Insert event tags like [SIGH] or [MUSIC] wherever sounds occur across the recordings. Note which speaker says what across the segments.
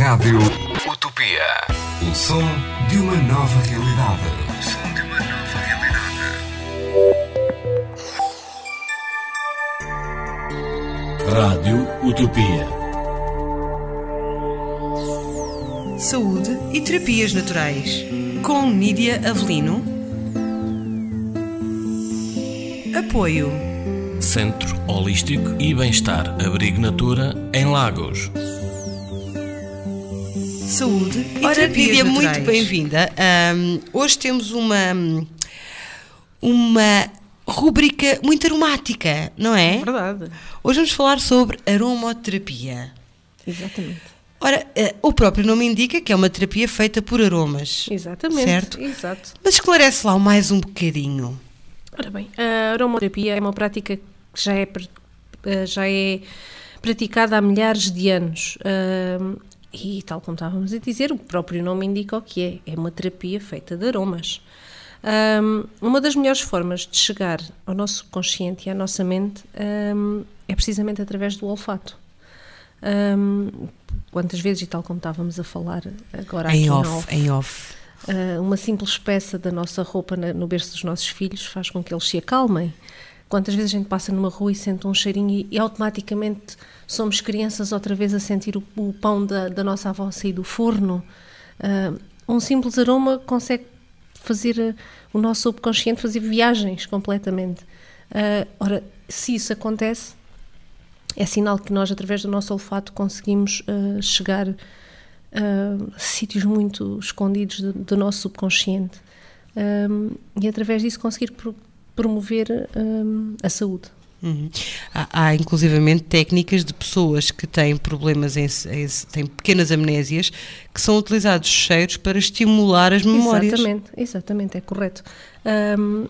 Speaker 1: Rádio Utopia. O som de uma nova realidade. O som de uma nova realidade.
Speaker 2: Rádio Utopia.
Speaker 3: Saúde e terapias naturais. Com Nídia Avelino. Apoio.
Speaker 2: Centro Holístico e Bem-Estar Abrigo Natura em Lagos.
Speaker 3: Saúde e
Speaker 4: Ora, Lídia, muito bem-vinda. Ahm, hoje temos uma, uma rúbrica muito aromática, não é?
Speaker 5: Verdade,
Speaker 4: Hoje vamos falar sobre aromoterapia.
Speaker 5: exatamente.
Speaker 4: Ora, eh, o próprio nome indica que é uma terapia feita por aromas.
Speaker 5: Exatamente.
Speaker 4: Certo?
Speaker 5: Exato.
Speaker 4: Mas esclarece lá mais um bocadinho.
Speaker 5: Ora bem, a aromaterapia é uma prática que já é, eh, já é praticada há milhares de anos. Ahm, e, tal como estávamos a dizer, o próprio nome indica o que é. É uma terapia feita de aromas. Ahm, uma das melhores formas de chegar ao nosso subconsciente e à nossa mente ahm, é precisamente através do olfato. Ahm, quantas vezes, e tal como estávamos a falar agora
Speaker 4: em
Speaker 5: aqui
Speaker 4: off,
Speaker 5: off,
Speaker 4: em off.
Speaker 5: Uh, uma simples peça da nossa roupa na- no berço dos nossos filhos faz com que eles se acalmem. Quantas vezes a gente passa numa rua e sente um cheirinho e, e automaticamente somos crianças outra vez a sentir o, o pão da, da nossa avó sair do forno? Uh, um simples aroma consegue fazer uh, o nosso subconsciente fazer viagens completamente. Uh, ora, se isso acontece, é sinal que nós, através do nosso olfato, conseguimos uh, chegar a sítios muito escondidos do, do nosso subconsciente Um, e, através disso, conseguir promover um, a saúde.
Speaker 4: Uhum. Há, há inclusivamente técnicas de pessoas que têm problemas, em, em- têm pequenas amnésias, que são utilizados os cheiros para estimular as memórias.
Speaker 5: Exatamente, exatamente, é correto. Um,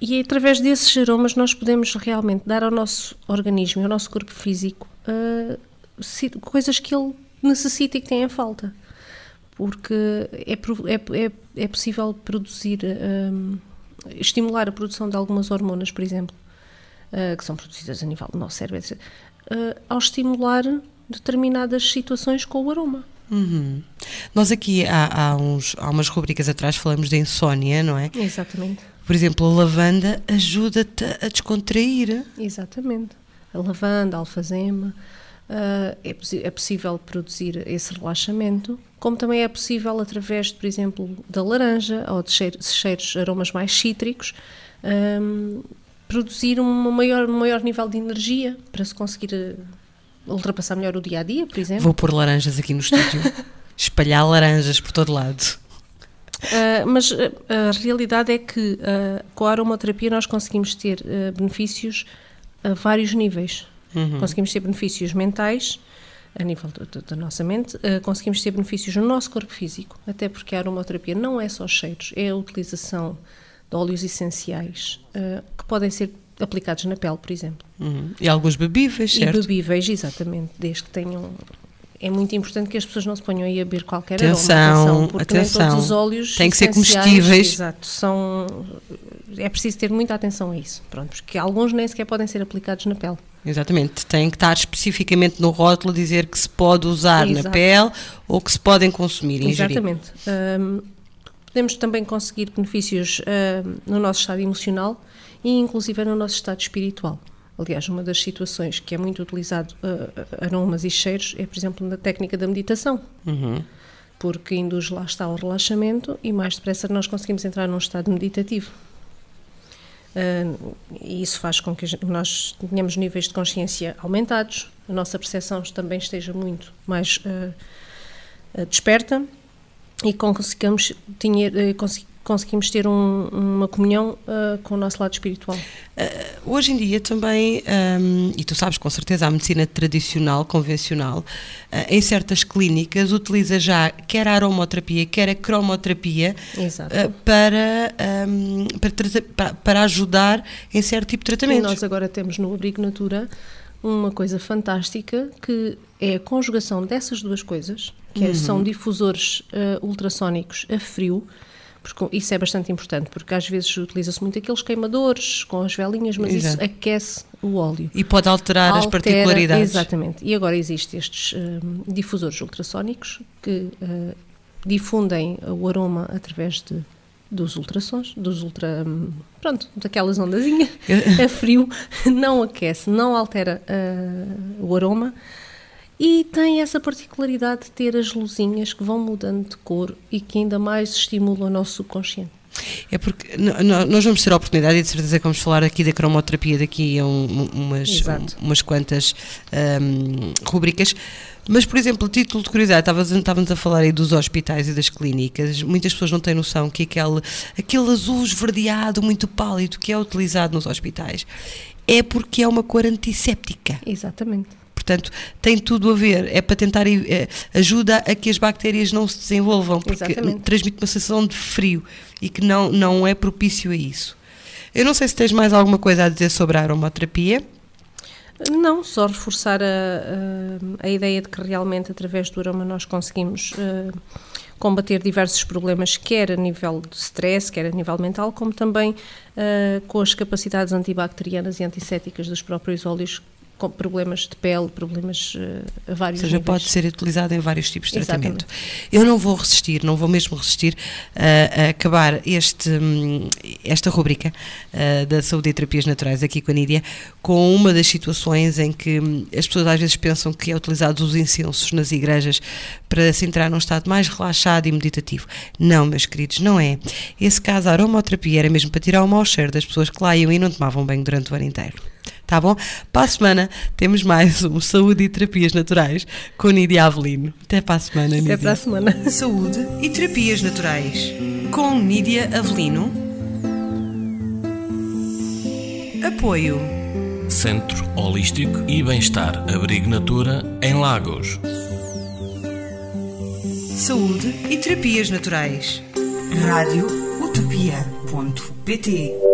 Speaker 5: e através desses aromas nós podemos realmente dar ao nosso organismo e ao nosso corpo físico uh, coisas que ele necessita e que tem em falta. Porque é, é, é, é possível produzir, um, estimular a produção de algumas hormonas, por exemplo, uh, que são produzidas a nível do nosso cérebro, etc., uh, ao estimular determinadas situações com o aroma.
Speaker 4: Uhum. Nós aqui há, há, uns, há umas rubricas atrás falamos de insónia, não é?
Speaker 5: Exatamente.
Speaker 4: Por exemplo, a lavanda ajuda-te a descontrair.
Speaker 5: Exatamente. A lavanda, a alfazema, ah, é, é possível produzir esse relaxamento, como também é possível através, por exemplo, da laranja ou de cheiro- cheiros, aromas mais cítricos, ahm, produzir um maior, um maior nível de energia para se conseguir ah, ultrapassar melhor o dia a dia, por exemplo.
Speaker 4: Vou pôr laranjas aqui no estúdio. [LAUGHS] Espalhar laranjas por todo lado.
Speaker 5: Uh, mas uh, a realidade é que uh, com a aromaterapia nós conseguimos ter uh, benefícios a vários níveis. Conseguimos ter benefícios mentais, a nível da nossa mente, uh, conseguimos ter benefícios no nosso corpo físico, até porque a aromaterapia não é só cheiros, é a utilização de óleos essenciais uh, que podem ser aplicados na pele, por exemplo.
Speaker 4: Uhum. E alguns bebíveis,
Speaker 5: E
Speaker 4: certo?
Speaker 5: bebíveis, exatamente, desde que tenham. É muito importante que as pessoas não se ponham aí a beber qualquer
Speaker 4: Atenção,
Speaker 5: aroma. porque nem
Speaker 4: atenção.
Speaker 5: todos os óleos
Speaker 4: Têm que ser comestíveis.
Speaker 5: Exato, são. É preciso ter muita atenção a isso, pronto, porque alguns nem sequer podem ser aplicados na pele.
Speaker 4: Exatamente. Tem que estar especificamente no rótulo dizer que se pode usar na
Speaker 5: Exato.
Speaker 4: pele ou que se podem consumir, ingerir.
Speaker 5: Exatamente. Hum, podemos também conseguir benefícios hum, no nosso estado emocional e inclusive no nosso estado espiritual. Aliás, uma das situações que é muito utilizado uh, aromas e cheiros é, por exemplo, na técnica da meditação.
Speaker 4: Uhum.
Speaker 5: Porque induz lá está o relaxamento e mais depressa nós conseguimos entrar num estado meditativo. Uh, e isso faz com que nós tenhamos níveis de consciência aumentados, a nossa percepção também esteja muito mais uh, uh, desperta e consigamos, tinha, consi- conseguimos ter um- uma comunhão uh, com o nosso lado espiritual.
Speaker 4: Hoje em dia também, hum, e tu sabes com certeza, a medicina tradicional, convencional, eh, em certas clínicas utiliza já quer a aromoterapia, quer a cromoterapia eh, para, hum, para, para, ajudar em certo tipo de
Speaker 5: E
Speaker 4: tratamentos.
Speaker 5: nós agora temos no Abrigo Natura uma coisa fantástica que é a conjugação dessas duas coisas, que é- são difusores uh, ultrassónicos a frio, Porque isso é bastante importante, porque às vezes utiliza-se muito aqueles queimadores com as velinhas, mas
Speaker 4: Exato.
Speaker 5: isso aquece o óleo.
Speaker 4: E pode alterar as
Speaker 5: Altera-
Speaker 4: particularidades.
Speaker 5: Exatamente. E agora existem estes hum, difusores ultrassónicos que uh, difundem o aroma através de, dos ultrassons, dos ultra. hum, pronto, daquelas ondazinhas, [LAUGHS] a frio, não aquece, não altera uh, o aroma. E tem essa particularidade de ter as luzinhas que vão mudando de cor e que ainda mais estimulam o nosso subconsciente.
Speaker 4: É porque nós vamos ter a oportunidade e de certeza que vamos falar aqui da cromoterapia daqui a um- um- umas,
Speaker 5: Exato.
Speaker 4: umas quantas hum, rubricas. Mas, por exemplo, título de curiosidade, estávamos a falar aí dos hospitais e das clínicas. Muitas pessoas não têm noção que aquele, aquele azul esverdeado muito pálido que é utilizado nos hospitais é porque é uma cor antisséptica.
Speaker 5: Exatamente.
Speaker 4: Portanto, tem tudo a ver. É para tentar. eh, ajuda a que as bactérias não se desenvolvam, porque
Speaker 5: Exatamente.
Speaker 4: transmite uma sensação de frio e que não, não é propício a isso. Eu não sei se tens mais alguma coisa a dizer sobre a aromaterapia.
Speaker 5: Não, só reforçar a, a, a ideia de que realmente através do aroma nós conseguimos eh, combater diversos problemas, quer a nível de stress, quer a nível mental, como também eh, com as capacidades antibacterianas e antissépticas dos próprios óleos, problemas de pele, problemas eh, a vários
Speaker 4: Ou seja,
Speaker 5: níveis.
Speaker 4: pode ser utilizado em vários tipos de
Speaker 5: Exatamente.
Speaker 4: tratamento. Eu não vou resistir, não vou mesmo resistir a, a acabar este, hum, esta rubrica ah, da saúde e terapias naturais aqui com a Nídia, com uma das situações em que hum, as pessoas às vezes pensam que é utilizado os incensos nas igrejas para se entrar num estado mais relaxado e meditativo. Não, meus queridos, não é. Esse caso, a aromaterapia era mesmo para tirar o mau cheiro das pessoas que lá iam e não tomavam banho durante o ano inteiro. Tá bom? Para a semana temos mais um Saúde e Terapias Naturais com Nídia Avelino. Até para a semana, Nídia.
Speaker 5: Até para a semana.
Speaker 3: Saúde e terapias naturais. Com Nídia Avelino. Apoio.
Speaker 2: Centro Holístico e Bem-Estar Abrigo Natura em Lagos.
Speaker 3: Saúde e terapias naturais.
Speaker 6: Rádio Utopia.pt